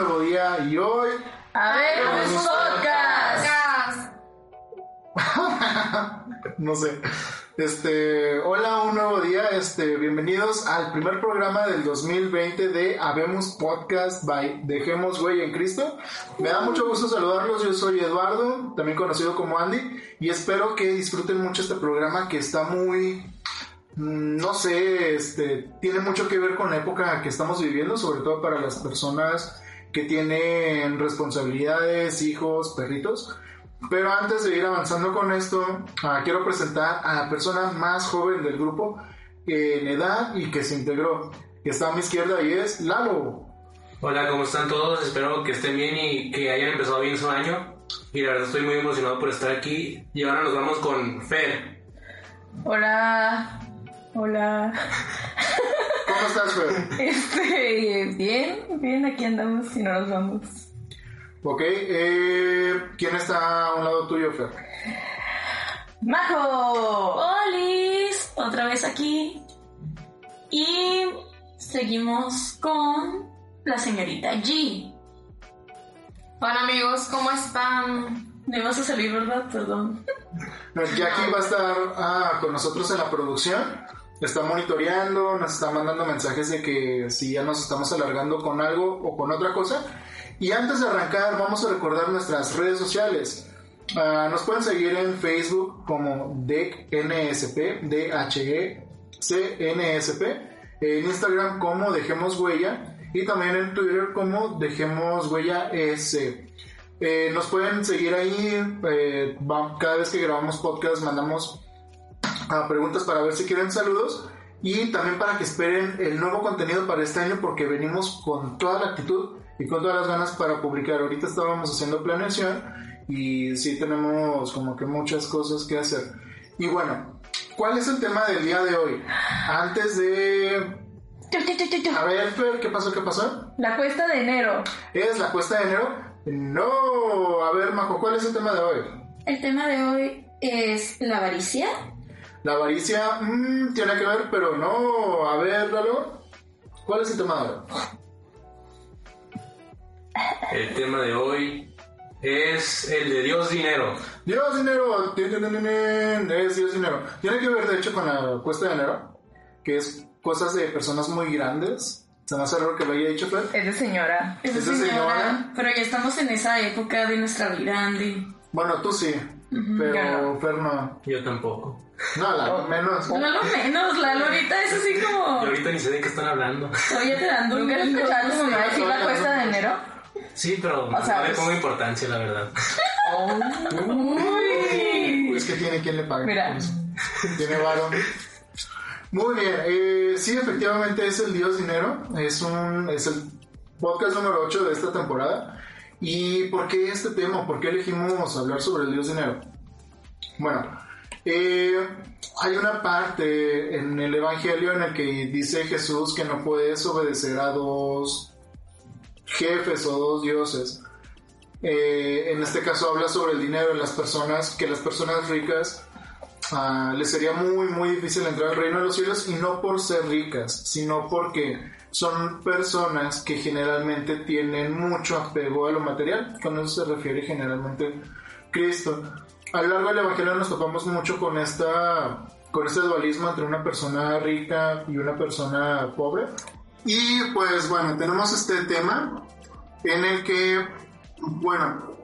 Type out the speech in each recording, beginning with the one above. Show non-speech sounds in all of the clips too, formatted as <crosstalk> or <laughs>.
nuevo día y hoy. Pues podcast. <laughs> no sé. Este, hola, un nuevo día. Este, bienvenidos al primer programa del 2020 de Habemos Podcast by Dejemos Güey en Cristo. Me da mucho gusto saludarlos. Yo soy Eduardo, también conocido como Andy, y espero que disfruten mucho este programa que está muy mm, no sé, este, tiene mucho que ver con la época que estamos viviendo, sobre todo para las personas que tienen responsabilidades, hijos, perritos. Pero antes de ir avanzando con esto, ah, quiero presentar a la persona más joven del grupo en edad y que se integró, que está a mi izquierda y es Lalo. Hola, ¿cómo están todos? Espero que estén bien y que hayan empezado bien su año. Y la verdad estoy muy emocionado por estar aquí. Y ahora nos vamos con Fer. Hola. Hola. <laughs> ¿Cómo estás, Fer? Este, bien, bien, aquí andamos y no nos vamos. Ok, eh, ¿quién está a un lado tuyo, Fer? ¡Majo! ¡Olis! Otra vez aquí. Y seguimos con la señorita G. Hola amigos, ¿cómo están? Me vas a salir, ¿verdad? Perdón. Jackie va a estar ah, con nosotros en la producción. Está monitoreando, nos está mandando mensajes de que si ya nos estamos alargando con algo o con otra cosa. Y antes de arrancar, vamos a recordar nuestras redes sociales. Ah, nos pueden seguir en Facebook como DECNSP, D-H-E-C-N-S-P, en Instagram como Dejemos Huella y también en Twitter como Dejemos Huella S. Eh, nos pueden seguir ahí, eh, cada vez que grabamos podcast mandamos ah, preguntas para ver si quieren saludos y también para que esperen el nuevo contenido para este año porque venimos con toda la actitud y con todas las ganas para publicar. Ahorita estábamos haciendo planeación y sí tenemos como que muchas cosas que hacer. Y bueno, ¿cuál es el tema del día de hoy? Antes de... A ver, Fer, ¿qué pasó? ¿Qué pasó? La cuesta de enero. ¿Es la cuesta de enero? No, a ver, Majo, ¿cuál es el tema de hoy? El tema de hoy es la avaricia. La avaricia mm, tiene que ver, pero no. A ver, Lalo, ¿cuál es el tema de hoy? El tema de hoy es el de Dios dinero. Dios dinero, es Dios dinero. Tiene que ver, de hecho, con la cuesta de enero, que es cosas de personas muy grandes. Se me hace raro que lo haya dicho Fer. Es de señora. Es de ¿Es de señora, señora? Pero ya estamos en esa época de nuestra vida, Andy. Bueno, tú sí, pero yo Fer no. Yo tampoco. No, la menos. No lo menos, la Lorita es así Yo como... ahorita ni sé de qué están hablando. Oye, te dando un ¿Nunca has gringo, escuchado a tu no mamá decir la cuesta de enero? Sí, pero O sea, no le pongo importancia, la verdad. Es que tiene quien le pague. Mira. Tiene varón. Muy bien, eh, sí, efectivamente es el Dios Dinero. Es, un, es el podcast número 8 de esta temporada. ¿Y por qué este tema? ¿Por qué elegimos hablar sobre el Dios Dinero? Bueno, eh, hay una parte en el Evangelio en el que dice Jesús que no puedes obedecer a dos jefes o dos dioses. Eh, en este caso habla sobre el dinero en las personas, que las personas ricas ah, les sería muy muy difícil entrar al reino de los cielos y no por ser ricas, sino porque son personas que generalmente tienen mucho apego a lo material, con eso se refiere generalmente Cristo. A lo largo del Evangelio nos topamos mucho con esta con este dualismo entre una persona rica y una persona pobre. Y pues bueno, tenemos este tema en el que, bueno,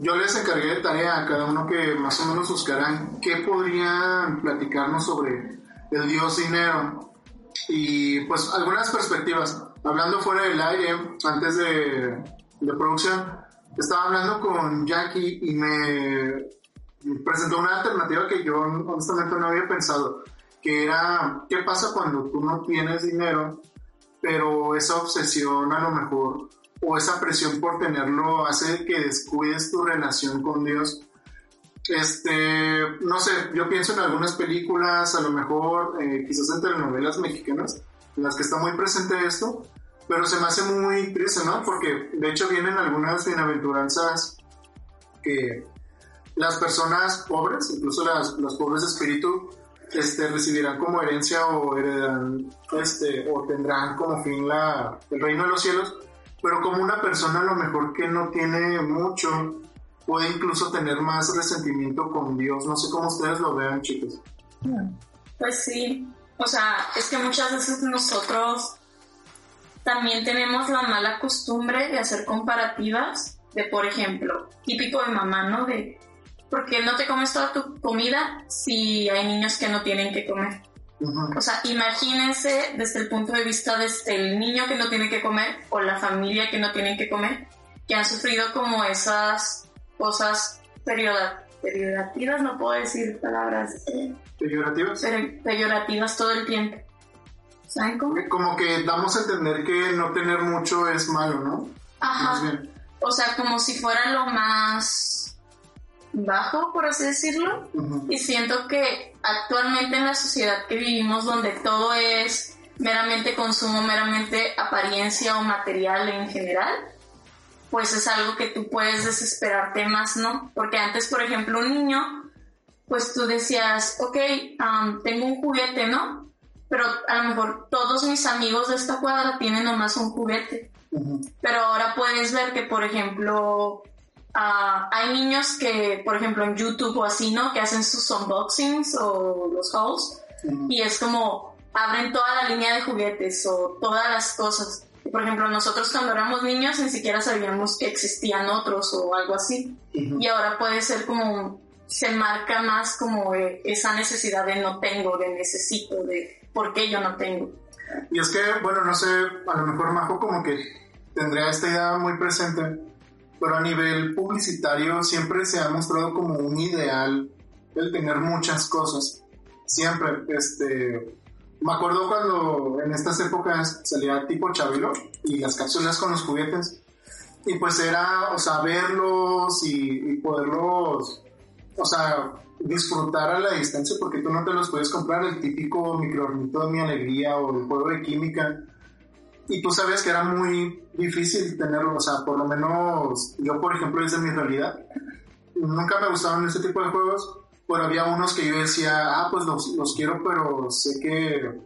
yo les encargué de tarea a cada uno que más o menos buscaran qué podrían platicarnos sobre el dios dinero y pues algunas perspectivas. Hablando fuera del aire, antes de, de producción, estaba hablando con Jackie y me presentó una alternativa que yo honestamente no había pensado, que era, ¿qué pasa cuando tú no tienes dinero, pero esa obsesión a lo mejor o esa presión por tenerlo hace que descuides tu relación con Dios? Este, no sé, yo pienso en algunas películas, a lo mejor eh, quizás en telenovelas mexicanas, en las que está muy presente esto, pero se me hace muy triste, ¿no? Porque de hecho vienen algunas bienaventuranzas que las personas pobres, incluso las, los pobres de espíritu, este, recibirán como herencia o heredarán, este, o tendrán como fin la, el reino de los cielos. pero como una persona a lo mejor que no tiene mucho, puede incluso tener más resentimiento con Dios. No sé cómo ustedes lo vean, chicos. Pues sí, o sea, es que muchas veces nosotros también tenemos la mala costumbre de hacer comparativas de, por ejemplo, típico de mamá, ¿no? De, ¿por qué no te comes toda tu comida si hay niños que no tienen que comer? O sea, imagínense desde el punto de vista desde el niño que no tiene que comer o la familia que no tiene que comer, que han sufrido como esas cosas peyorativas, no puedo decir palabras eh, ¿Peyorativos? pero- peyorativas todo el tiempo. ¿Saben cómo? Como que damos a entender que no tener mucho es malo, ¿no? Más Ajá. bien. O sea, como si fuera lo más bajo, por así decirlo. Y siento que actualmente en la sociedad que vivimos, donde todo es meramente consumo, meramente apariencia o material en general, pues es algo que tú puedes desesperarte más, ¿no? Porque antes, por ejemplo, un niño, pues tú decías, ok, am, tengo un juguete, ¿no? Pero a lo mejor todos mis amigos de esta cuadra tienen nomás un juguete. Pero ahora puedes ver que, por ejemplo, ah, hay niños que, por ejemplo, en YouTube o así, ¿no? Que hacen sus unboxings o los hauls y es como abren toda la línea de juguetes o todas las cosas. Por ejemplo, nosotros cuando éramos niños ni siquiera sabíamos que existían otros o algo así. Y ahora puede ser como, se marca más como eh, esa necesidad de no tengo, de necesito, de por qué yo no tengo. Y es que, bueno, no sé, a lo mejor Majo como que tendría esta idea muy presente, pero a nivel publicitario siempre se ha mostrado como un ideal el tener muchas cosas. Siempre, este... Me acuerdo cuando en estas épocas salía tipo Chabelo y las cápsulas con los juguetes. Y pues era, o sea, verlos y, y poderlos, o sea, disfrutar a la distancia porque tú no te los puedes comprar el típico microornito de mi alegría o el juego de química. Y tú sabes que era muy difícil tenerlo, o sea, por lo menos yo, por ejemplo, desde mi realidad, nunca me gustaban ese tipo de juegos, pero había unos que yo decía, ah, pues los, los quiero, pero sé que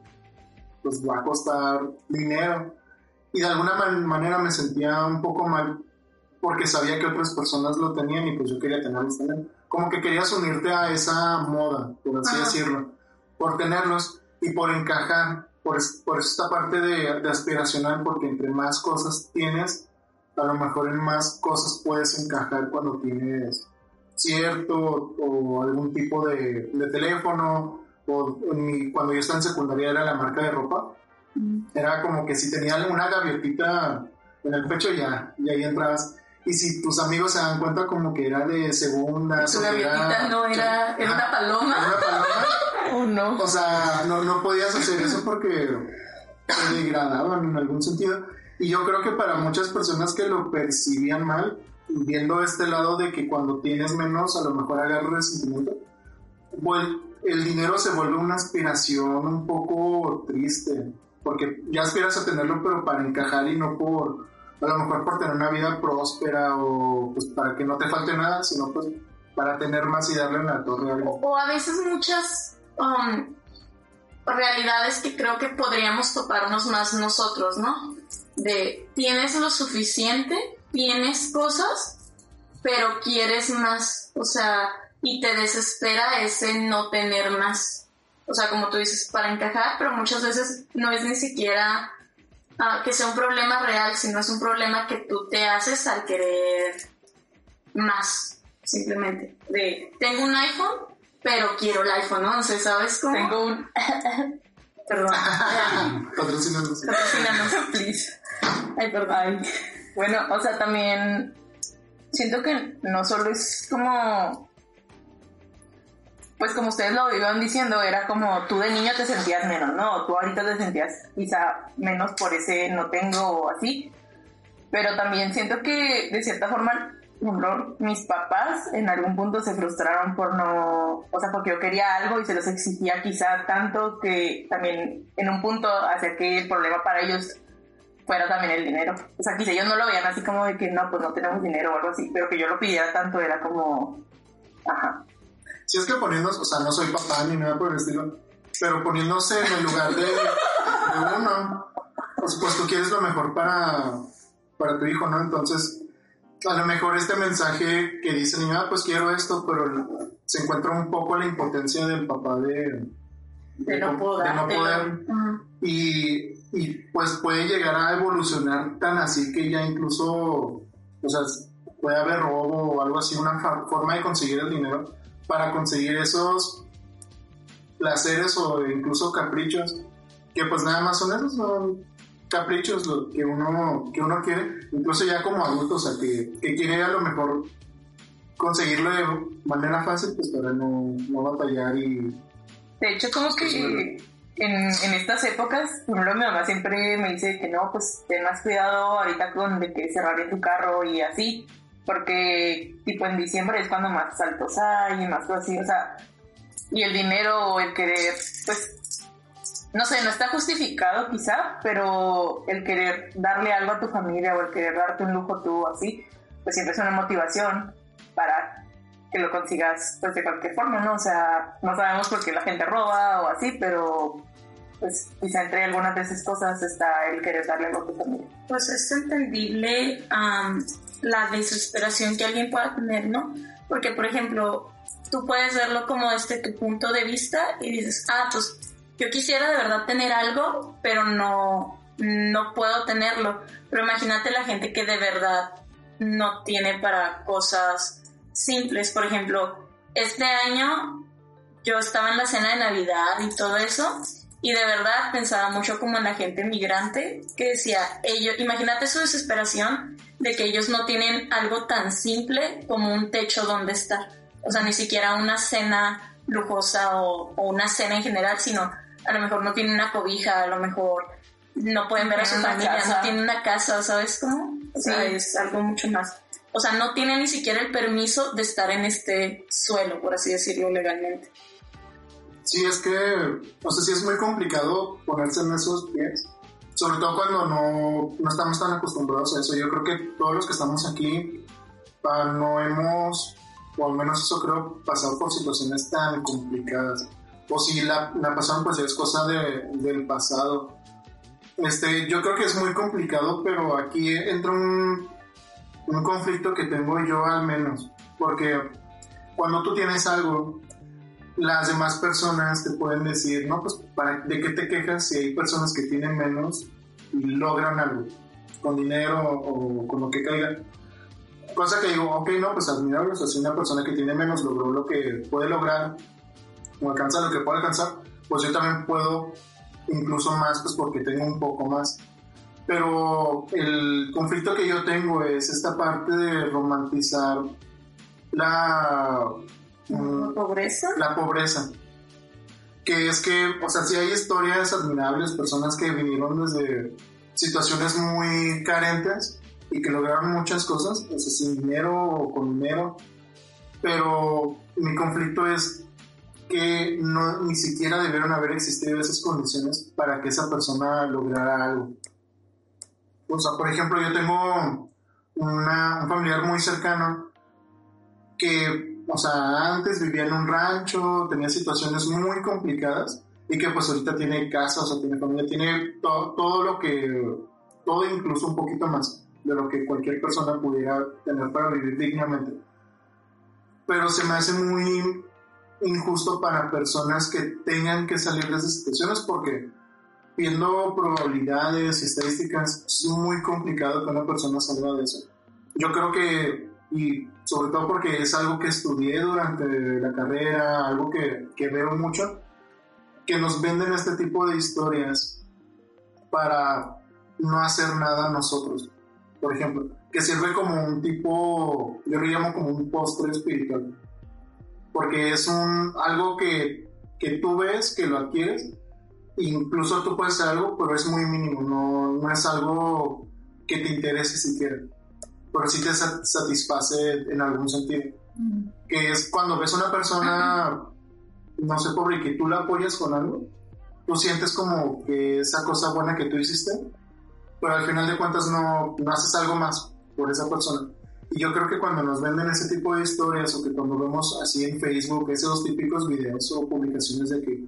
pues va a costar dinero. Y de alguna man- manera me sentía un poco mal porque sabía que otras personas lo tenían y pues yo quería tenerlos también. Como que querías unirte a esa moda, por así Ajá. decirlo, por tenerlos y por encajar, por, por esta parte de, de aspiracional, porque entre más cosas tienes, a lo mejor en más cosas puedes encajar cuando tienes cierto o algún tipo de, de teléfono o mi- cuando yo estaba en secundaria era la marca de ropa era como que si tenía una gaviotita en el pecho ya y ahí entras y si tus amigos se dan cuenta como que era de segunda Su gaviotita no era, era una paloma. era una paloma <laughs> Oh, no. o sea, no, no podías hacer eso porque te degradaban en algún sentido. Y yo creo que para muchas personas que lo percibían mal, viendo este lado de que cuando tienes menos, a lo mejor agarras resentimiento, vuel- el dinero se vuelve una aspiración un poco triste, porque ya aspiras a tenerlo, pero para encajar y no por, a lo mejor por tener una vida próspera o pues para que no te falte nada, sino pues para tener más y darle en la torre algo. O a veces muchas um, realidades que creo que podríamos toparnos más nosotros, ¿no? De tienes lo suficiente, tienes cosas, pero quieres más, o sea, y te desespera ese no tener más. O sea, como tú dices, para encajar, pero muchas veces no es ni siquiera ah, que sea un problema real, sino es un problema que tú te haces al querer más, simplemente. De, tengo un iPhone, pero quiero el iPhone, ¿no? O sea, ¿sabes cómo? Tengo un. <laughs> Perdón. <laughs> Patrocínanos. Patrocínanos. Please. Ay, perdón. Bueno, o sea, también siento que no solo es como. Pues como ustedes lo iban diciendo, era como tú de niño te sentías menos, ¿no? Tú ahorita te sentías quizá menos por ese no tengo o así. Pero también siento que de cierta forma, mis papás en algún punto se frustraron por no, o sea, porque yo quería algo y se los exigía quizá tanto que también en un punto hacía que el problema para ellos fuera también el dinero. O sea, quizá ellos no lo veían así como de que no, pues no tenemos dinero o algo así, pero que yo lo pidiera tanto era como, ajá. Si es que poniéndose, o sea, no soy papá ni nada por el estilo, pero poniéndose en el lugar de, uno, pues, pues tú quieres lo mejor para, para tu hijo, ¿no? Entonces, a lo mejor este mensaje que dice ah, pues quiero esto, pero se encuentra un poco la impotencia del papá de, De no de poder. no poder y, y, pues puede llegar a evolucionar tan así que ya incluso, o sea, puede haber robo o algo así, una forma de conseguir el dinero para conseguir esos placeres o incluso caprichos que pues nada más son esos, son caprichos lo que uno, que uno quiere, incluso ya como adulto, o sea, que, que quiere a lo mejor conseguirlo de manera fácil pues para no, no batallar y De hecho, como que en, en estas épocas, por ejemplo, mi mamá siempre me dice que no, pues ten más cuidado ahorita con de que cerraré tu carro y así, porque tipo en diciembre es cuando más saltos hay y más cosas así, o sea, y el dinero o el querer, pues, no sé, no está justificado quizá, pero el querer darle algo a tu familia o el querer darte un lujo tú así, pues siempre es una motivación para que lo consigas pues de cualquier forma, ¿no? O sea, no sabemos por qué la gente roba o así, pero pues quizá entre algunas de esas cosas está el querer darle algo a tu familia. Pues es entendible am, la desesperación que alguien pueda tener, ¿no? Porque, por ejemplo, tú puedes verlo como desde tu punto de vista y dices, ah, pues yo quisiera de verdad tener algo, pero no, no puedo tenerlo. Pero imagínate la gente que de verdad no tiene para cosas simples. Por ejemplo, este año yo estaba en la cena de Navidad y todo eso, y de verdad pensaba mucho como en la gente migrante que decía, ellos, imagínate su desesperación de que ellos no tienen algo tan simple como un techo donde estar. O sea, ni siquiera una cena lujosa o, o una cena en general, sino a lo mejor no tienen una cobija, a lo mejor no pueden ver a su familia, casa. no tienen una casa, ¿sabes cómo? O sea, Sí. es algo mucho más. O sea, no tienen ni siquiera el permiso de estar en este suelo, por así decirlo legalmente. Sí, es que, o sea, sí es muy complicado ponerse en esos pies, sobre todo cuando no, no estamos tan acostumbrados a eso. Yo creo que todos los que estamos aquí ah, no hemos, o al menos eso creo, pasado por situaciones tan complicadas. O si la, la pasaron, pues es cosa de, del pasado. Este, yo creo que es muy complicado, pero aquí entra un, un conflicto que tengo yo al menos, porque cuando tú tienes algo las demás personas te pueden decir, no, pues, ¿para, ¿de qué te quejas si hay personas que tienen menos y logran algo? Con dinero o con lo que caiga. Cosa que digo, ok, no, pues admirable, o sea, si una persona que tiene menos logró lo que puede lograr, o alcanza lo que puede alcanzar, pues yo también puedo incluso más, pues porque tengo un poco más. Pero el conflicto que yo tengo es esta parte de romantizar la... mm, pobreza. la pobreza. Que es que, o sea, sí hay historias admirables, personas que vinieron desde situaciones muy carentes y que lograron muchas cosas, o sea, sin dinero o con dinero. Pero mi conflicto es que no, ni siquiera debieron haber existido esas condiciones para que esa persona lograra algo. O sea, por ejemplo, yo tengo una- un familiar muy cercano que, o sea, antes vivía en un rancho, tenía situaciones muy complicadas y que pues ahorita tiene casa, o sea, tiene familia, tiene to- todo lo que, todo incluso un poquito más de lo que cualquier persona pudiera tener para vivir dignamente. Pero se me hace muy injusto para personas que tengan que salir de esas situaciones porque viendo probabilidades y estadísticas es muy complicado que una persona salga de eso. Yo creo que, y sobre todo porque es algo que estudié durante la carrera, algo que, que veo mucho, que nos venden este tipo de historias para no hacer nada nosotros. Por ejemplo, que sirve como un tipo, yo lo llamo como un postre espiritual. Porque es un, algo que, que tú ves, que lo adquieres, incluso tú puedes hacer algo, pero es muy mínimo, no, no es algo que te interese siquiera, pero sí te sa- satisface en algún sentido. Que es cuando ves a una persona, no sé, pobre, y que tú la apoyas con algo, tú sientes como que esa cosa buena que tú hiciste, pero al final de cuentas no, no haces algo más por esa persona. Y yo creo que cuando nos venden ese tipo de historias o que cuando vemos así en Facebook esos típicos videos o publicaciones de que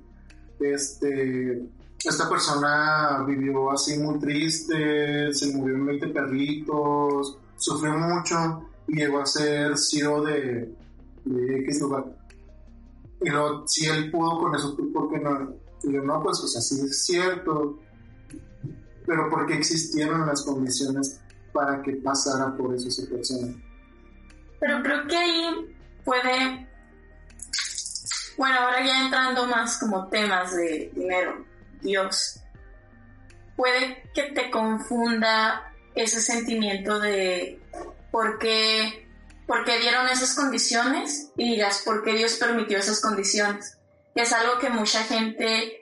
este esta persona vivió así muy triste, se murió en 20 perritos, sufrió mucho y llegó a ser CEO de, X lugar. Y luego, si él pudo con eso, ¿tú por qué no? Y yo, no, pues, o sea, es cierto, pero ¿por qué existieron las condiciones para que pasara por esa persona? Pero creo que ahí puede, bueno, ahora ya entrando más como temas de dinero, Dios, puede que te confunda ese sentimiento de por qué, por qué dieron esas condiciones y digas por qué Dios permitió esas condiciones. Que es algo que mucha gente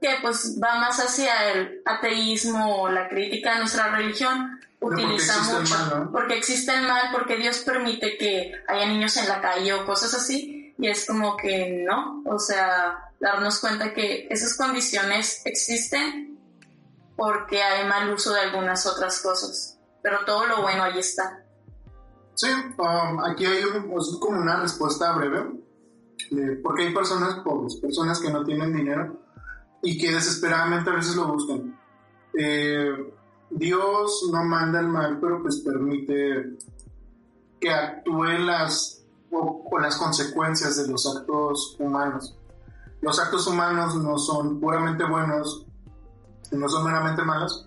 que pues va más hacia el ateísmo o la crítica a nuestra religión utiliza porque mucho mal, ¿no? porque existe el mal, porque Dios permite que haya niños en la calle o cosas así, y es como que no, o sea, darnos cuenta que esas condiciones existen porque hay mal uso de algunas otras cosas, pero todo lo bueno ahí está. Sí, um, aquí hay un- pues, como una respuesta breve, de- porque hay personas pobres, personas que no tienen dinero y que desesperadamente a veces lo buscan. Eh, Dios no manda el mal, pero pues permite que actúen las, o, o las consecuencias de los actos humanos. Los actos humanos no son puramente buenos, no son meramente malos,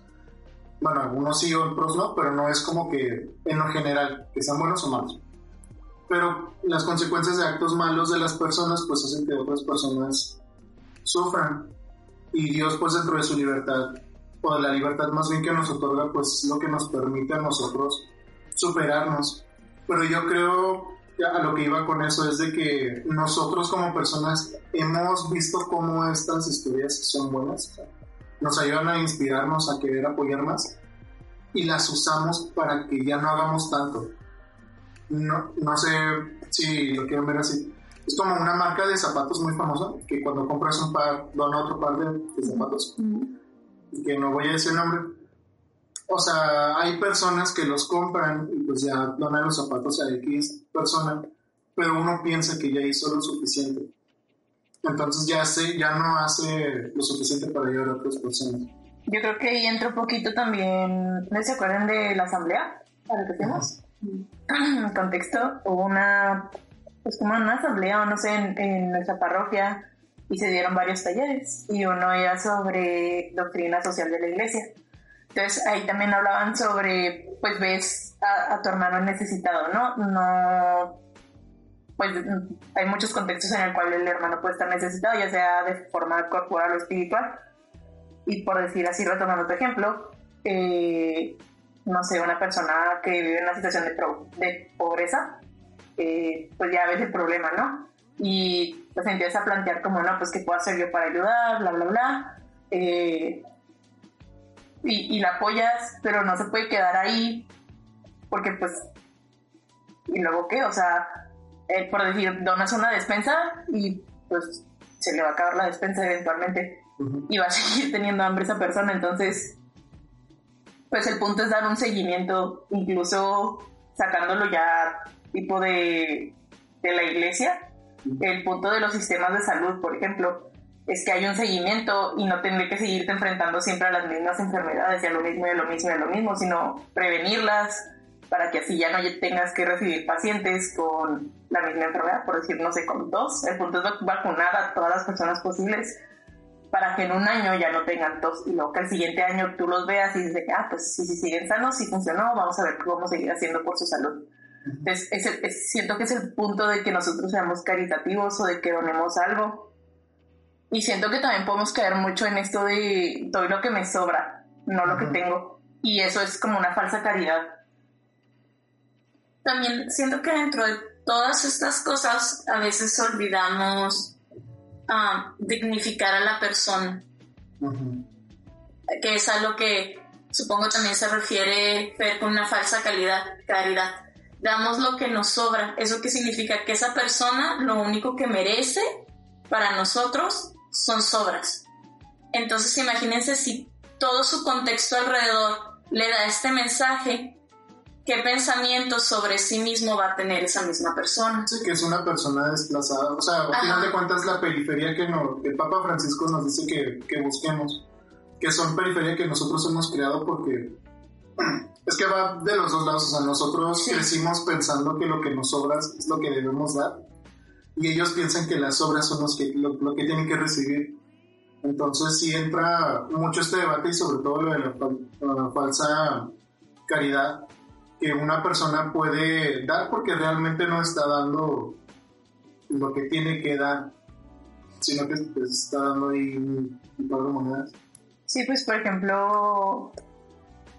bueno, algunos sí, otros no, pero no es como que en lo general, que sean buenos o malos. Pero las consecuencias de actos malos de las personas, pues hacen que otras personas sufran. Y Dios, pues dentro de su libertad, o de la libertad más bien que nos otorga, pues es lo que nos permite a nosotros superarnos. Pero yo creo, a lo que iba con eso, es de que nosotros como personas hemos visto cómo estas historias son buenas nos ayudan a inspirarnos a querer apoyar más y las usamos para que ya no hagamos tanto. No, no sé si lo quieren ver así. Es como una marca de zapatos muy famosa que cuando compras un par, dona otro par de, de zapatos. Y que no voy a decir el nombre. O sea, hay personas que los compran y pues ya donan los zapatos a X persona, pero uno piensa que ya hizo lo suficiente. Entonces ya, hace, ya no hace lo suficiente para ayudar a otras personas. Yo creo que ahí entra un poquito también, ¿no se acuerdan de la asamblea? Para que. En <clears throat> contexto, hubo una, pues como una asamblea, o no sé, en, en nuestra parroquia y se dieron varios talleres y uno era sobre doctrina social de la iglesia. Entonces ahí también hablaban sobre, pues ves a, tu hermano necesitado, ¿no? No, pues hay muchos contextos en el cual el hermano puede estar necesitado, ya sea de forma corporal o espiritual. Y por decir así, retomando tu ejemplo, eh, no sé, una persona que vive en una situación de pobreza, eh, pues ya ves el problema, ¿no? Y pues empiezas a plantear como, no, pues qué puedo hacer yo para ayudar, bla, bla, bla. Eh, y, y la apoyas, pero no se puede quedar ahí porque pues, ¿y luego qué? O sea, eh, por decir, donas una despensa y pues se le va a acabar la despensa eventualmente y va a <laughs> seguir teniendo hambre esa persona. Entonces, pues el punto es dar un seguimiento, incluso sacándolo ya tipo de, de la iglesia. El punto de los sistemas de salud, por ejemplo, es que hay un seguimiento y no tendré que seguirte enfrentando siempre a las mismas enfermedades y a lo mismo y a lo mismo y a lo mismo, sino prevenirlas para que así ya no tengas que recibir pacientes con la misma enfermedad, por decir, no sé, con tos. El punto es vac- vacunar a todas las personas posibles para que en un año ya no tengan tos y luego que el siguiente año tú los veas y dices, ah, pues si, si siguen sanos, si funcionó, vamos a ver qué vamos a seguir haciendo por su salud. Entonces, es es- siento que es el punto de que nosotros seamos caritativos o de que donemos algo. Y siento que también podemos caer mucho en esto de doy lo que me sobra, no lo que tengo. Y eso es como una falsa caridad. También siento que dentro de todas estas cosas a veces olvidamos ah, dignificar a la persona, Ujú. que es a lo que supongo también se refiere Fer con una falsa calidad, caridad. Damos lo que nos sobra. ¿Eso qué significa? Que esa persona lo único que merece para nosotros son sobras. Entonces imagínense si todo su contexto alrededor le da este mensaje, qué pensamientos sobre sí mismo va a tener esa misma persona. Sí, que es una persona desplazada. O sea, al final de cuentas, la periferia que, no, el Papa Francisco nos dice que, que busquemos, que son periferia que nosotros hemos creado porque <clears throat> es que va de los dos lados. O sea, nosotros Sí. crecimos pensando que lo que nos sobra es lo que debemos dar y ellos piensan que las obras son los que, lo, lo que tienen que recibir. Entonces sí entra mucho este debate y sobre todo lo de la, la falsa caridad que una persona puede dar porque realmente no está dando lo que tiene que dar, sino que está dando ahí un par de monedas. Sí, pues por ejemplo,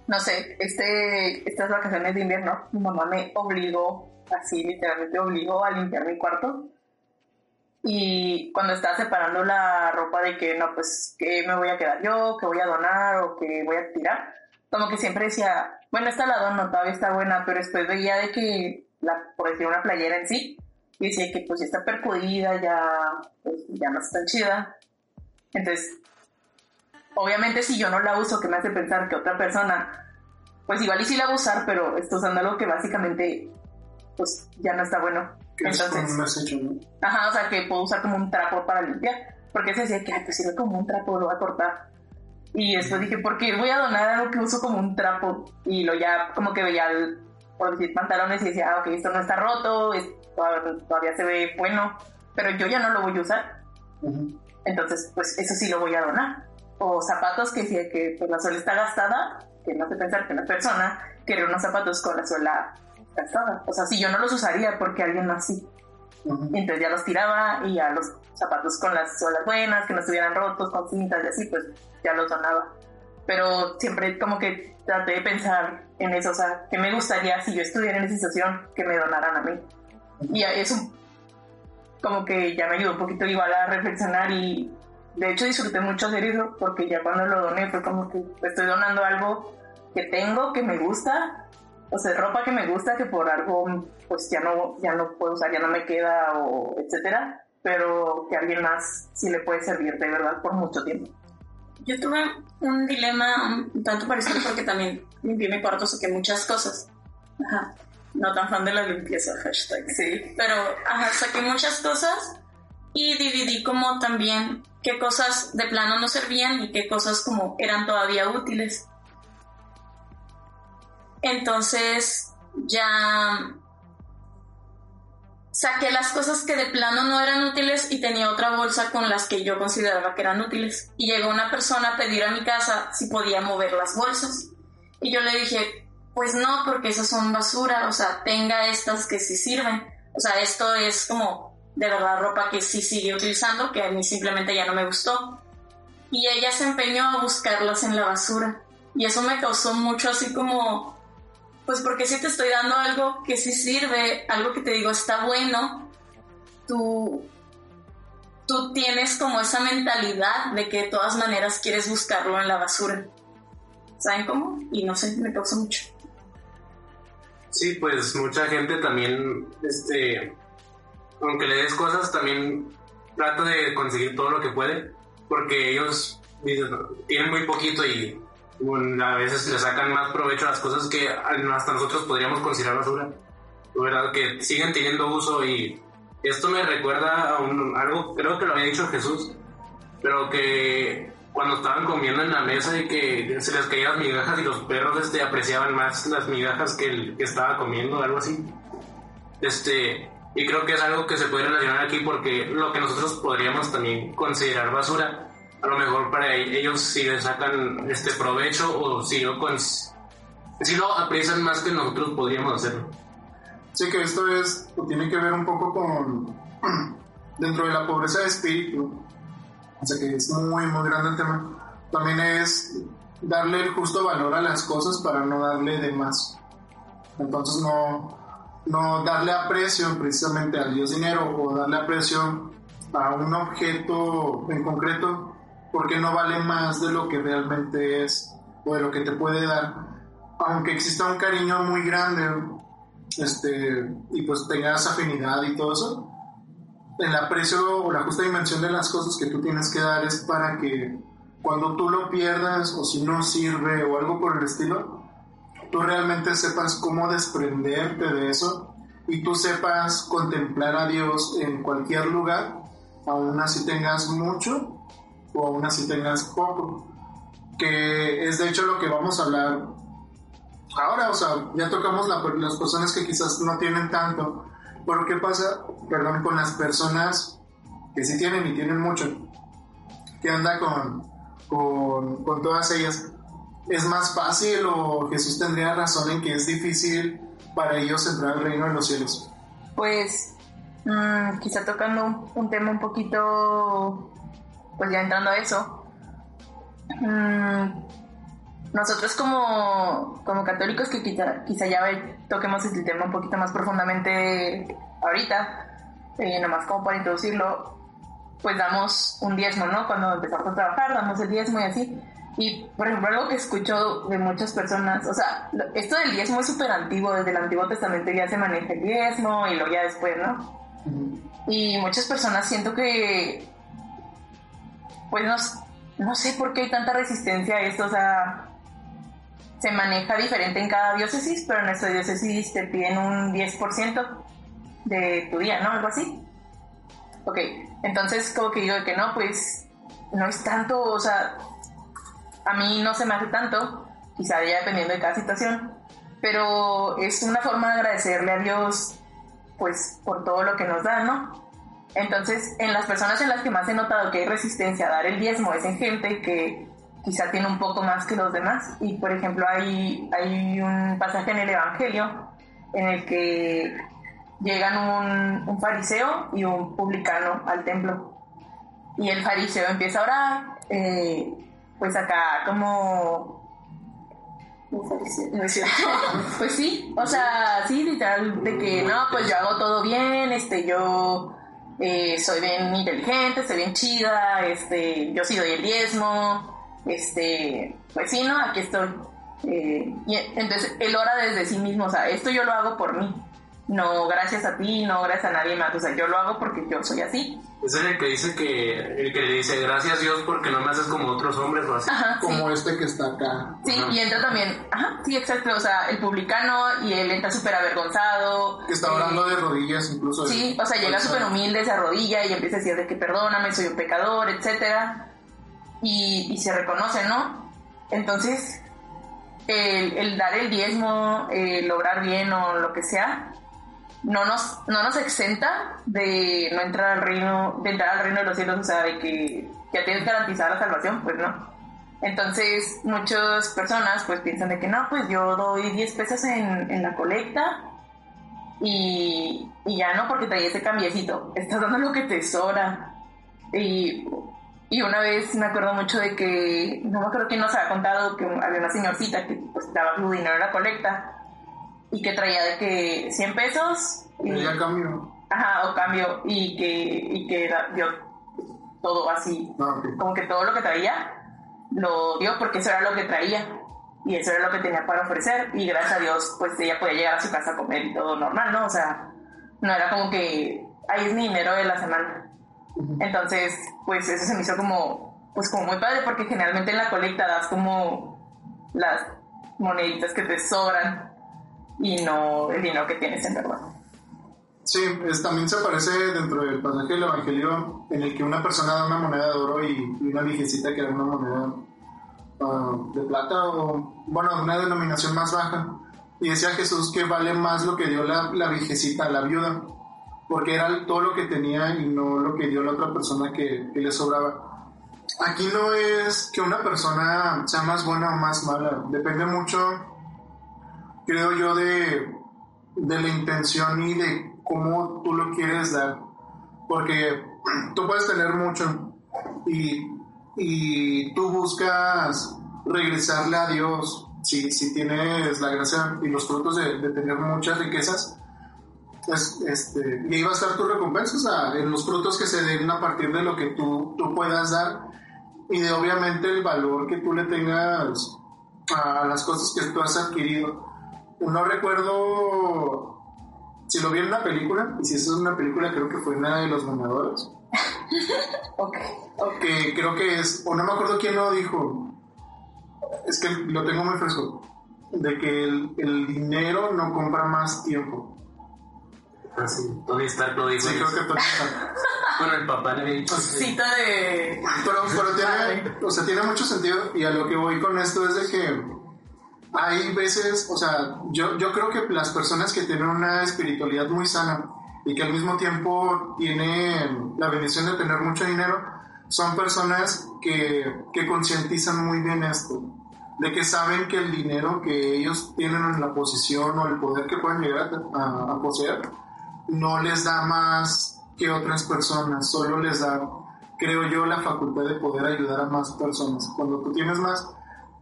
no sé, este, estas vacaciones de invierno, mi mamá me obligó, así literalmente obligó a limpiar mi cuarto. Y cuando estaba separando la ropa de que no, pues que me voy a quedar yo, que voy a donar o que voy a tirar, como que siempre decía, bueno, esta la dono, todavía está buena, pero después veía de que, la, por decir una playera en sí, y decía que pues ya está percudida, ya, pues, ya no está tan chida. Entonces, obviamente si yo no la uso, que me hace pensar que otra persona, pues igual y sí la va a usar, pero está usando algo que básicamente, pues ya no está bueno. Que es como Entonces, ¿no? ajá, o sea, que puedo usar como un trapo para limpiar, porque se decía que "Ay, pues sirve como un trapo, lo voy a cortar. Y después dije, ¿por qué voy a donar algo que uso como un trapo? Y lo ya como que veía, el, por decir, pantalones y decía, ah, ok, esto no está roto, es- todavía, todavía se ve bueno, pero yo ya no lo voy a usar. Ujú. Entonces, pues eso sí lo voy a donar. O zapatos que si que pues, la suela está gastada, que no hace pensar que una persona quiere unos zapatos con la suela gastada. O sea, si yo no los usaría porque alguien más sí. Ujú. Y entonces ya los tiraba y ya los zapatos con las suelas buenas, que no estuvieran rotos, con cintas y así, pues ya los donaba. Pero siempre como que traté de pensar en eso, o sea, ¿qué me gustaría si yo estuviera en esa situación que me donaran a mí? Y eso como que ya me ayudó un poquito igual a reflexionar y de hecho disfruté mucho hacer eso porque ya cuando lo doné fue como que estoy donando algo que tengo, que me gusta, o sea, ropa que me gusta, que por algo pues ya no, ya no puedo usar, ya no me queda o etcétera, pero que a alguien más sí le puede servir de verdad por mucho tiempo. Yo tuve un dilema un tanto parecido porque también limpié mi cuarto, saqué muchas cosas. Ajá. No tan fan de la limpieza, hashtag. Sí. Pero, ajá, saqué muchas cosas y dividí como también qué cosas de plano no servían y qué cosas como eran todavía útiles. Entonces, ya saqué las cosas que de plano no eran útiles y tenía otra bolsa con las que yo consideraba que eran útiles. Y llegó una persona a pedir a mi casa si podía mover las bolsas. Y yo le dije, pues no, porque esas son basura, o sea, tenga estas que sí sirven. O sea, esto es como de verdad ropa que sí sigue utilizando, que a mí simplemente ya no me gustó. Y ella se empeñó a buscarlas en la basura. Y eso me causó mucho así como, pues porque si te estoy dando algo que sí sirve, algo que te digo está bueno, tú, tú tienes como esa mentalidad de que de todas maneras quieres buscarlo en la basura. ¿Saben cómo? Y no sé, me causó mucho. Sí, pues mucha gente también, este, aunque le des cosas, también trata de conseguir todo lo que puede, porque ellos tienen muy poquito y a veces le sacan más provecho a las cosas que hasta nosotros podríamos considerar basura. Verdad que siguen teniendo uso y esto me recuerda a un, algo, creo que lo había dicho Jesús, pero que cuando estaban comiendo en la mesa y que se les caían las migajas y los perros este, apreciaban más las migajas que el que estaba comiendo, algo así. Este, y creo que es algo que se puede relacionar aquí porque lo que nosotros podríamos también considerar basura, a lo mejor para e- ellos sí le sacan este provecho o si lo, cons- sí lo aprecian más que nosotros podríamos hacerlo. Sí, que esto es, tiene que ver un poco con, <clears throat> dentro de la pobreza de espíritu, o sea que es muy, muy grande el tema, también es darle el justo valor a las cosas para no darle de más. Entonces no, no darle aprecio precisamente al Dios dinero o darle aprecio a un objeto en concreto porque no vale más de lo que realmente es o de lo que te puede dar. Aunque exista un cariño muy grande este, y pues tengas afinidad y todo eso, el aprecio o la justa dimensión de las cosas que tú tienes que dar es para que cuando tú lo pierdas o si no sirve o algo por el estilo, tú realmente sepas cómo desprenderte de eso y tú sepas contemplar a Dios en cualquier lugar, aún así tengas mucho o aún así tengas poco. Que es de hecho lo que vamos a hablar ahora, o sea, ya tocamos la- las personas que quizás no tienen tanto, pero ¿qué pasa, perdón, con las personas que sí tienen y tienen mucho? ¿Qué anda con, con, todas ellas? ¿Es más fácil o Jesús tendría razón en que es difícil para ellos entrar al reino de los cielos? Pues mm, quizá tocando un tema un poquito, pues ya entrando a eso. Mm, nosotros como, como católicos que quizá, quizá ya toquemos este tema un poquito más profundamente ahorita, eh, nomás como para introducirlo, pues damos un diezmo, ¿no? Cuando empezamos a trabajar, damos el diezmo y así. Y, por ejemplo, algo que escucho de muchas personas, o sea, lo- esto del diezmo es súper antiguo, desde el Antiguo Testamento ya se maneja el diezmo y luego ya después, ¿no? Y muchas personas siento que, pues no, no sé por qué hay tanta resistencia a esto, o sea, se maneja diferente en cada diócesis, pero en nuestra diócesis te piden un 10% de tu día, ¿no? Algo así. Ok, entonces como que digo que no, pues no es tanto, o sea, a mí no se me hace tanto, quizá ya dependiendo de cada situación, pero es una forma de agradecerle a Dios, pues, por todo lo que nos da, ¿no? Entonces, en las personas en las que más he notado que hay resistencia a dar el diezmo es en gente que quizá tiene un poco más que los demás. Y, por ejemplo, hay, hay un pasaje en el Evangelio en el que llegan un, fariseo y un publicano al templo. Y el fariseo empieza a orar, eh, pues acá como... <laughs> Pues sí, o sea, sí, literal, de que no, pues yo hago todo bien, este, yo eh, soy bien inteligente, soy bien chida, este, yo sí doy el diezmo, este, pues sí, ¿no? Aquí estoy. Eh, y entonces él ora desde sí mismo, o sea, esto yo lo hago por mí, no gracias a ti, no gracias a nadie más, o sea, yo lo hago porque yo soy así. Es el que dice que, el que le dice gracias Dios porque no me haces como otros hombres o así. Ajá, sí. Como este que está acá. Sí, Ajá. y entra también, ajá, sí, exacto, o sea, el publicano y él entra súper avergonzado. Que está eh, orando de rodillas incluso. Sí, o sea, llega súper humilde, se arrodilla y empieza a decir de que perdóname, soy un pecador, etcétera. Y, y se reconoce, ¿no? Entonces, el, el dar el diezmo, el lograr bien o lo que sea, no nos, no nos exenta de no entrar al reino, de entrar al reino de los cielos, o sea, de que ya tienes garantizada la salvación, pues no. Entonces, muchas personas pues piensan de que no, pues yo doy 10 pesos en, en la colecta y, y ya no porque traía ese cambiecito, estás dando lo que te sobra. Y, y una vez me acuerdo mucho de que, no me acuerdo quién nos había contado que había una señorcita que pues daba su dinero en la colecta y que traía de que 100 pesos y, Y ya cambio. ajá, o cambio y que, y que dio todo así, Ah, como que todo lo que traía lo dio porque eso era lo que traía y eso era lo que tenía para ofrecer y gracias a Dios pues ella podía llegar a su casa a comer y todo normal, ¿no? O sea, no era como que ahí es mi dinero de la semana. Entonces, pues eso se me hizo como, pues como muy padre porque generalmente en la colecta das como las moneditas que te sobran y no el dinero que tienes en verdad. Sí, es- también se aparece dentro del pasaje del Evangelio en el que una persona da una moneda de oro y, y una viejecita que da una moneda ah, de plata o, bueno, una denominación más baja. Y decía Jesús que vale más lo que dio la, la viejecita, la viuda, porque era todo lo que tenía y no lo que dio la otra persona que, que le sobraba. Aquí no es que una persona sea más buena o más mala, depende mucho, creo yo, de, de la intención y de cómo tú lo quieres dar. Porque <clears throat> tú puedes tener mucho y, y tú buscas regresarle a Dios si, si tienes la gracia y los frutos de, de tener muchas riquezas. Pues, este, y ahí va a estar tu recompensa, o sea, en los frutos que se den a partir de lo que tú, tú puedas dar y de obviamente el valor que tú le tengas a las cosas que tú has adquirido. No recuerdo si lo vi en una película, y si eso es una película, creo que fue una de los ganadores. <laughs> Ok. Que creo que es, o no me acuerdo quién lo dijo, es que lo tengo muy fresco. de que el, el dinero no compra más tiempo. Así, Tony Stark lo dijo. Sí, creo que Tony Stark. <laughs> Bueno, el papá le había dicho. Cita de... Pero, pero tiene, o sea, tiene mucho sentido y a lo que voy con esto es de que hay veces, o sea, yo, yo creo que las personas que tienen una espiritualidad muy sana y que al mismo tiempo tienen la bendición de tener mucho dinero, son personas que, que concientizan muy bien esto, de que saben que el dinero que ellos tienen en la posición o el poder que pueden llegar a, a- poseer no les da más que otras personas, solo les da creo yo, la facultad de poder ayudar a más personas. Cuando tú tienes más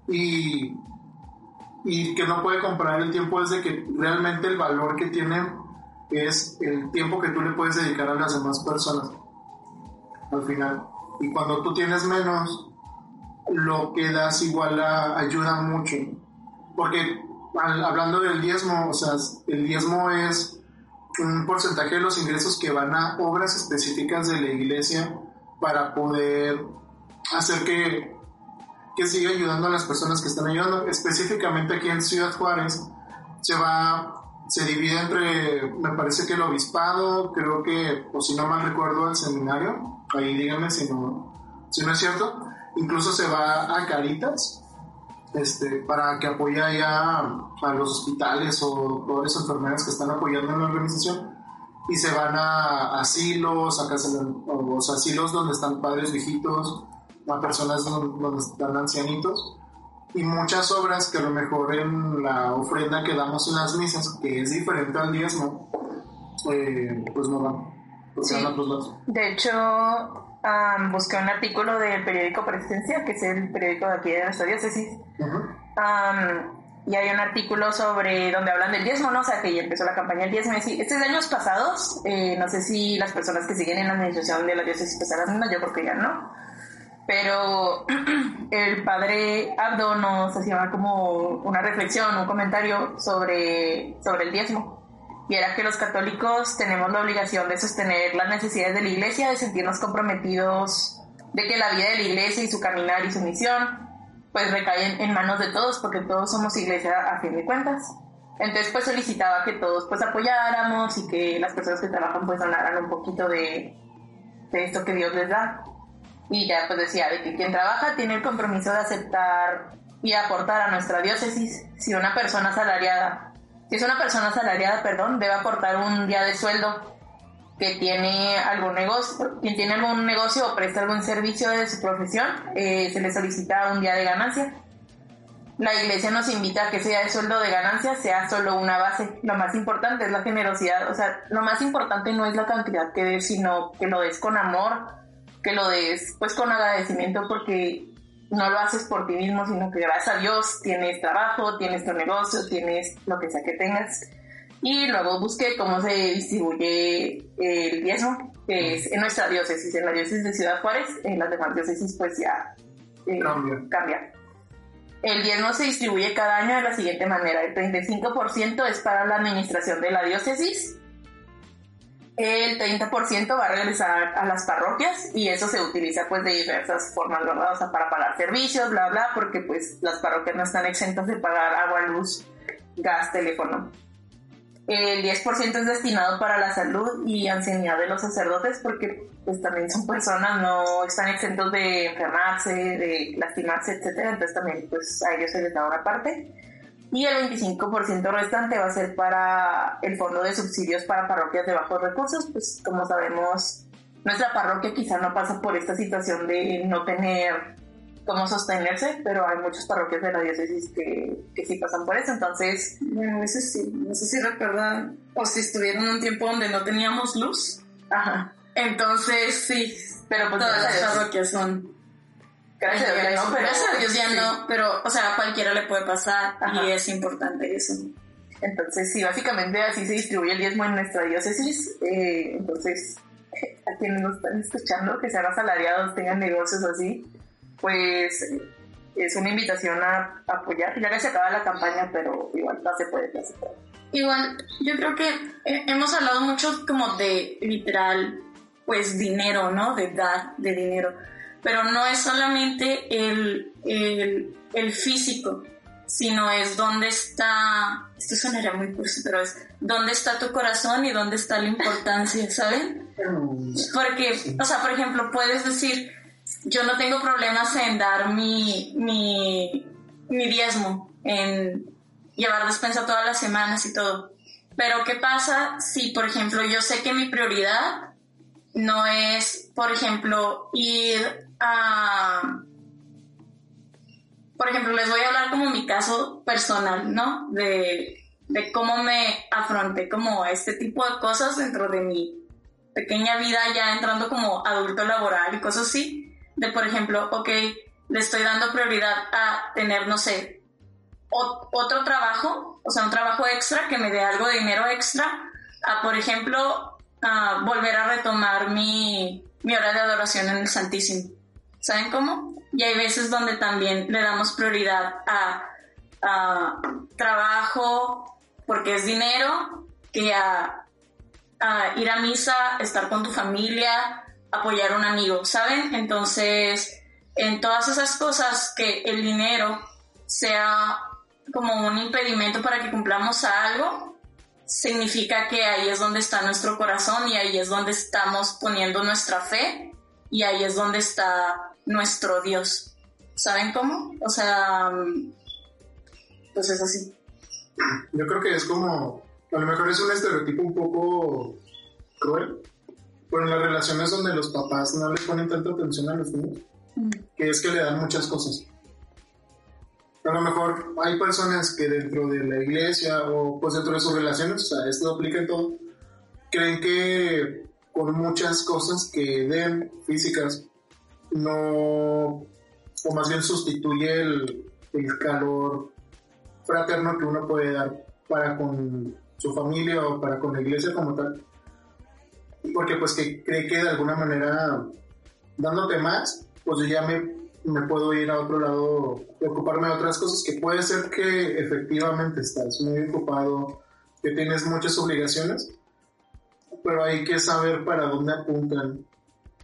y, y que no puede comprar el tiempo es de que realmente el valor que tiene es el tiempo que tú le puedes dedicar a las demás personas al final. Y cuando tú tienes menos, lo que das igual a- ayuda mucho. Porque al- hablando del diezmo, o sea, el diezmo es un porcentaje de los ingresos que van a obras específicas de la iglesia para poder hacer que, que siga ayudando a las personas que están ayudando. Específicamente aquí en Ciudad Juárez se va, se divide entre, me parece que el obispado, creo que, o si no mal recuerdo, el seminario, ahí díganme si no, si no es cierto, incluso se va a Caritas, este, para que apoye allá a los hospitales o doctores o enfermeras que están apoyando en la organización. Y se van a asilos, a casas, o sea, asilos donde están padres viejitos, a personas donde, están ancianitos y muchas obras que a lo mejor en la ofrenda que damos en las misas, que es diferente al diezmo, eh, pues no van, Sí. De hecho, am, busqué un artículo del periódico Presencia, que es el periódico de aquí de nuestra diócesis, Ujú. Am, y hay un artículo sobre donde hablan del diezmo, ¿no? O sea, que ya empezó la campaña del diezmo. Y este es de años pasados. eh, no sé si las personas que siguen en la administración de la diócesis las mismas, yo creo que ya no. Pero <clears throat> el padre Abdo nos hacía como una reflexión, un comentario sobre, sobre el diezmo. Y era que los católicos tenemos la obligación de sostener las necesidades de la iglesia, de sentirnos comprometidos, de que la vida de la iglesia y su caminar y su misión pues recaen en manos de todos porque todos somos iglesia a fin de cuentas. Entonces pues solicitaba que todos pues apoyáramos y que las personas que trabajan pues donaran un poquito de, de esto que Dios les da. Y ya pues decía de que quien trabaja tiene el compromiso de aceptar y aportar a nuestra diócesis. Si una persona asalariada, si es una persona asalariada, perdón, debe aportar un día de sueldo que tiene algún negocio, quien tiene algún negocio o presta algún servicio de su profesión, eh, se le solicita un día de ganancia. La iglesia nos invita a que ese día de sueldo de ganancia sea solo una base. Lo más importante es la generosidad. O sea, lo más importante no es la cantidad que des, sino que lo des con amor, que lo des pues con agradecimiento porque no lo haces por ti mismo, sino que gracias a Dios tienes trabajo, tienes tu negocio, tienes lo que sea que tengas. Y luego busqué cómo se distribuye el diezmo, que es en nuestra diócesis, en la diócesis de Ciudad Juárez, en las demás diócesis pues ya eh, Cambia. cambia. El diezmo se distribuye cada año de la siguiente manera. El 35% es para la administración de la diócesis, el 30% va a regresar a las parroquias y eso se utiliza pues de diversas formas, ¿verdad? O sea, para pagar servicios, bla, bla, porque pues las parroquias no están exentas de pagar agua, luz, gas, teléfono. El 10% es destinado para la salud y ancianidad de los sacerdotes porque pues también son personas, no están exentos de enfermarse, de lastimarse, etcétera, entonces también pues a ellos se les da una parte. Y el 25% restante va a ser para el fondo de subsidios para parroquias de bajos recursos, pues como sabemos, nuestra parroquia quizá no pasa por esta situación de no tener cómo sostenerse, pero hay muchas parroquias de la diócesis que, que sí pasan por eso, entonces Bueno, eso sí, no sé si recuerdan o si estuvieron un tiempo donde no teníamos luz. Ajá. Entonces, sí, Pero pues todas las parroquias son. Gracias a Dios no, pero Gracias a Dios ya sí. no, pero, o sea, a cualquiera le puede pasar Ajá. y es importante eso. Entonces, sí, básicamente así se distribuye el diezmo en nuestra diócesis. Eh, entonces, <laughs> a quienes nos están escuchando, que sean asalariados, tengan negocios así, pues es una invitación a apoyar. Ya que se acaba la campaña, pero igual no se puede, no se puede. Igual, yo creo que hemos hablado mucho como de literal, pues dinero, ¿no? De dar, de dinero. Pero no es solamente el, el, el físico, sino es dónde está, esto sonaría muy cursi, pero es dónde está tu corazón y dónde está la importancia, <laughs> ¿saben? Porque, o sea, por ejemplo, puedes decir, yo no tengo problemas en dar mi, mi, mi diezmo, en llevar despensa todas las semanas y todo. Pero ¿qué pasa si, por ejemplo, yo sé que mi prioridad no es, por ejemplo, ir a por ejemplo, les voy a hablar como mi caso personal, ¿no? De, cómo me afronté como este tipo de cosas dentro de mi pequeña vida ya entrando como adulto laboral y cosas así. De, por ejemplo, ok, le estoy dando prioridad a tener, no sé, otro trabajo, o sea, un trabajo extra que me dé algo de dinero extra, a, por ejemplo, a volver a retomar mi, mi hora de adoración en el Santísimo. ¿Saben cómo? Y hay veces donde también le damos prioridad a, trabajo porque es dinero, que a, ir a misa, estar con tu familia, apoyar a un amigo, ¿saben? Entonces, en todas esas cosas que el dinero sea como un impedimento para que cumplamos algo, significa que ahí es donde está nuestro corazón y ahí es donde estamos poniendo nuestra fe y ahí es donde está nuestro Dios. ¿Saben cómo? O sea, pues es así. Yo creo que es como, a lo mejor es un estereotipo un poco cruel, pero en las relaciones donde los papás no le ponen tanta atención a los niños, mm. que es que le dan muchas cosas. A lo mejor hay personas que dentro de la iglesia o pues dentro de sus relaciones, o sea, esto aplica en todo, creen que con muchas cosas que den físicas no, o más bien sustituye el, calor fraterno que uno puede dar para con su familia o para con la iglesia como tal. Porque pues que cree que de alguna manera dándote más, pues ya me, me puedo ir a otro lado y ocuparme de otras cosas que puede ser que efectivamente estás muy ocupado, que tienes muchas obligaciones, pero hay que saber para dónde apuntan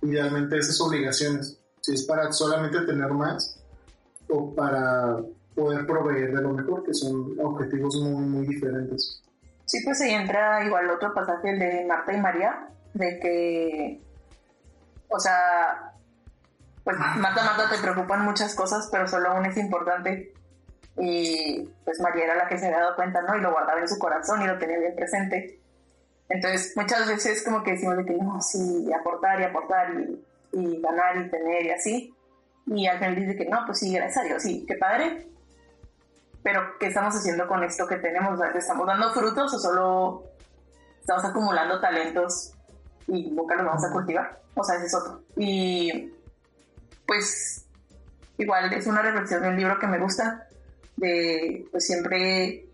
idealmente esas obligaciones. Si es para solamente tener más o para poder proveer de lo mejor, que son objetivos muy, muy diferentes. Sí, pues ahí entra igual otro pasaje, el de Marta y María, de que, o sea, pues Marta, Marta, te preocupan muchas cosas, pero solo una es importante. Y pues María era la que se había dado cuenta, ¿no? Y lo guardaba en su corazón y lo tenía bien presente. Entonces, muchas veces como que decimos de que no, sí, aportar y aportar y, y ganar y tener y así. Y al final dice que no, pues sí, gracias a Dios, sí, qué padre. Pero, ¿qué estamos haciendo con esto que tenemos? ¿Estamos dando frutos o solo estamos acumulando talentos y nunca los vamos a cultivar? O sea, ese es otro. Y pues, igual es una reflexión de un libro que me gusta, de pues siempre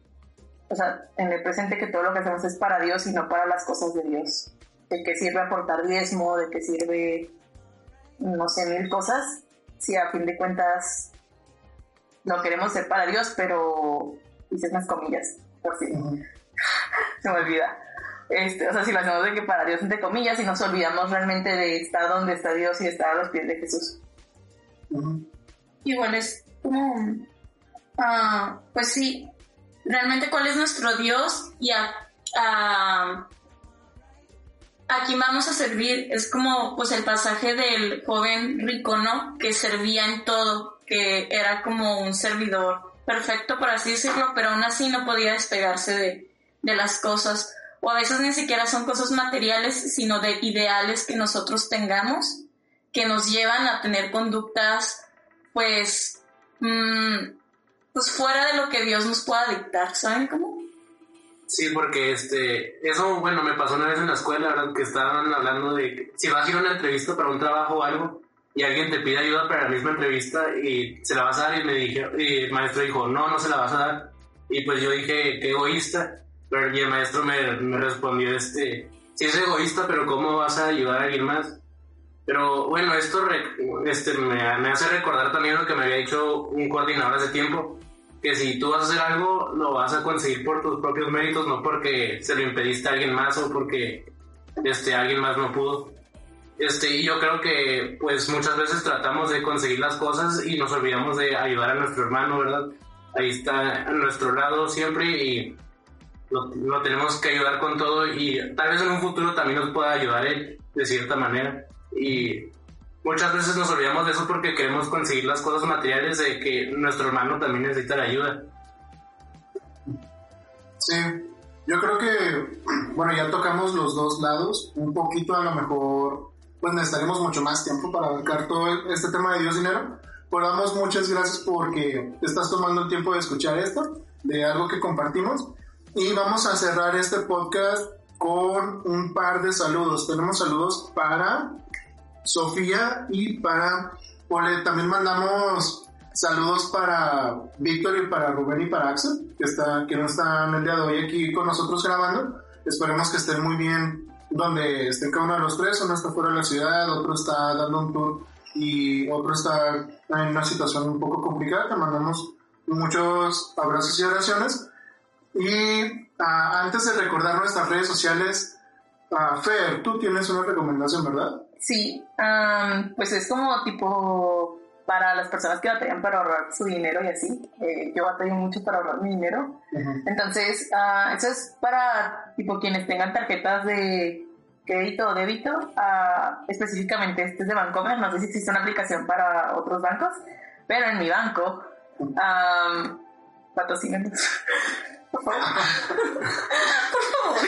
o sea, en el presente que todo lo que hacemos es para Dios y no para las cosas de Dios. De que sirve aportar diezmo, de que sirve, no sé, mil cosas, si a fin de cuentas lo queremos hacer para Dios, pero hice unas comillas, por si <laughs> se me olvida. Este, o sea, si lo hacemos de que para Dios, entre comillas, y nos olvidamos realmente de estar donde está Dios y estar a los pies de Jesús. Igual es como, ah, pues sí, realmente cuál es nuestro Dios y a, a, quién vamos a servir. Es como pues el pasaje del joven rico, ¿no? Que servía en todo, que era como un servidor perfecto, por así decirlo, pero aún así no podía despegarse de, de las cosas. O a veces ni siquiera son cosas materiales, sino de ideales que nosotros tengamos, que nos llevan a tener conductas, pues, mmm, pues fuera de lo que Dios nos pueda dictar, ¿saben cómo? Sí, porque este, eso, bueno, me pasó una vez en la escuela, ¿verdad? Que estaban hablando de si vas a ir a una entrevista para un trabajo o algo y alguien te pide ayuda para la misma entrevista y se la vas a dar y me dije, y el maestro dijo, no, no se la vas a dar. Y pues yo dije, qué egoísta. Pero y el maestro me, me respondió, este, sí es egoísta, pero ¿cómo vas a ayudar a alguien más? Pero bueno, esto este, me, me, hace recordar también lo que me había dicho un coordinador hace tiempo, que si tú vas a hacer algo, lo vas a conseguir por tus propios méritos, no porque se lo impediste a alguien más o porque este, alguien más no pudo. Este, y yo creo que pues muchas veces tratamos de conseguir las cosas y nos olvidamos de ayudar a nuestro hermano, ¿verdad? ahí está a nuestro lado siempre y lo, lo tenemos que ayudar con todo y tal vez en un futuro también nos pueda ayudar él de cierta manera. Y muchas veces nos olvidamos de eso porque queremos conseguir las cosas materiales de que nuestro hermano también necesita la ayuda. Sí, yo creo que, <clears throat> bueno, ya tocamos los dos lados, un poquito a lo mejor, pues necesitaremos mucho más tiempo para abarcar todo este tema de Dios Dinero, pero damos muchas gracias porque estás tomando el tiempo de escuchar esto, de algo que compartimos, y vamos a cerrar este podcast con un par de saludos. Tenemos saludos para Sofía y para Ole. También mandamos saludos para Víctor y para Rubén y para Axel, que, está, que no están el día de hoy aquí con nosotros grabando. Esperemos que estén muy bien donde estén cada uno de los tres. Uno está fuera de la ciudad, otro está dando un tour y otro está en una situación un poco complicada. Te mandamos muchos abrazos y oraciones. Y ah, antes de recordar nuestras redes sociales, ah, Fer, tú tienes una recomendación, ¿verdad? Sí, am, pues es como tipo para las personas que batallan para ahorrar su dinero y así. Eh, yo batallo mucho para ahorrar mi dinero. Entonces, ah, eso es para tipo quienes tengan tarjetas de crédito o débito, ah, específicamente este es de Bancomer, no sé si existe una aplicación para otros bancos, pero en mi banco, um, patrocínenos. <laughs> Por favor. <laughs> Por favor.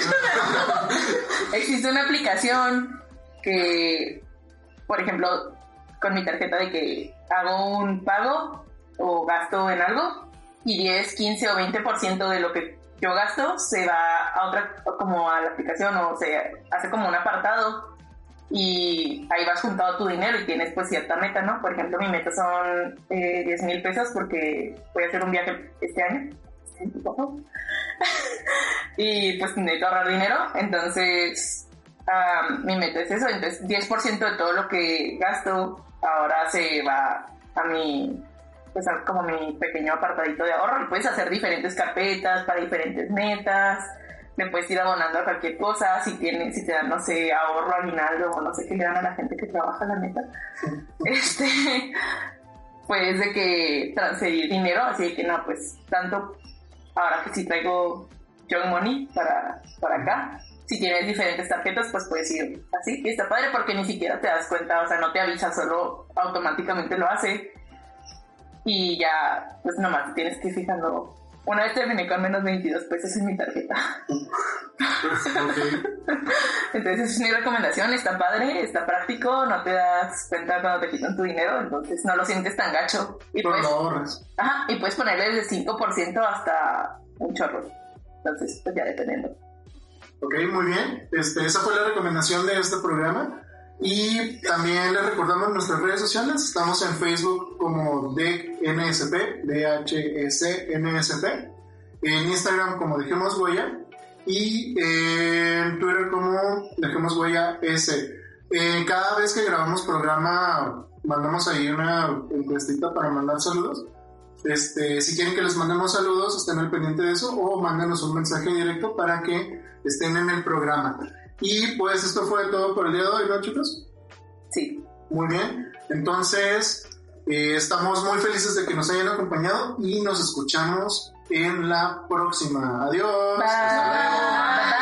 <laughs> existe una aplicación que, por ejemplo, con mi tarjeta de que hago un pago o gasto en algo y 10, 15 o 20% de lo que yo gasto se va a otra, como a la aplicación o se hace como un apartado y ahí vas juntado tu dinero y tienes pues cierta meta, ¿no? Por ejemplo, mi meta son eh, 10 mil pesos porque voy a hacer un viaje este año. <laughs> y pues necesito ahorrar dinero, entonces ah, mi meta es eso, entonces 10% de todo lo que gasto ahora se va a mi, pues a como mi pequeño apartadito de ahorro y puedes hacer diferentes carpetas para diferentes metas, me puedes ir abonando a cualquier cosa, si tienes, si te dan, no sé, ahorro, aguinaldo o no sé qué le dan a la gente que trabaja, la neta, este, pues de que transferir dinero, así que no, pues tanto, ahora que sí traigo Young Money para, para acá, si tienes diferentes tarjetas, pues puedes ir así. Y está padre porque ni siquiera te das cuenta, o sea, no te avisa, solo automáticamente lo hace. Y ya, pues nomás tienes que ir fijando. Una vez terminé con menos 22 pesos en mi tarjeta. Entonces es mi recomendación, está padre, está práctico, no te das cuenta cuando te quitan tu dinero, entonces no lo sientes tan gacho. Y puedes, ahorras. ajá, y puedes ponerle desde 5% hasta un chorro. Entonces, pues ya dependiendo. Ok, muy bien. Este, esa fue la recomendación de este programa. Y también les recordamos nuestras redes sociales. Estamos en Facebook como DNSP, DHSNSP. En Instagram como Dejemos Huella. Y en Twitter como Dejemos Huella S. Eh, cada vez que grabamos programa, mandamos ahí una encuestita para mandar saludos. Este, si quieren que les mandemos saludos, estén al pendiente de eso o mándenos un mensaje directo para que estén en el programa. Y pues esto fue todo por el día de hoy, ¿no, chicos? Sí. Muy bien. Entonces, eh, estamos muy felices de que nos hayan acompañado y nos escuchamos en la próxima. Adiós. Bye. Hasta luego. Bye.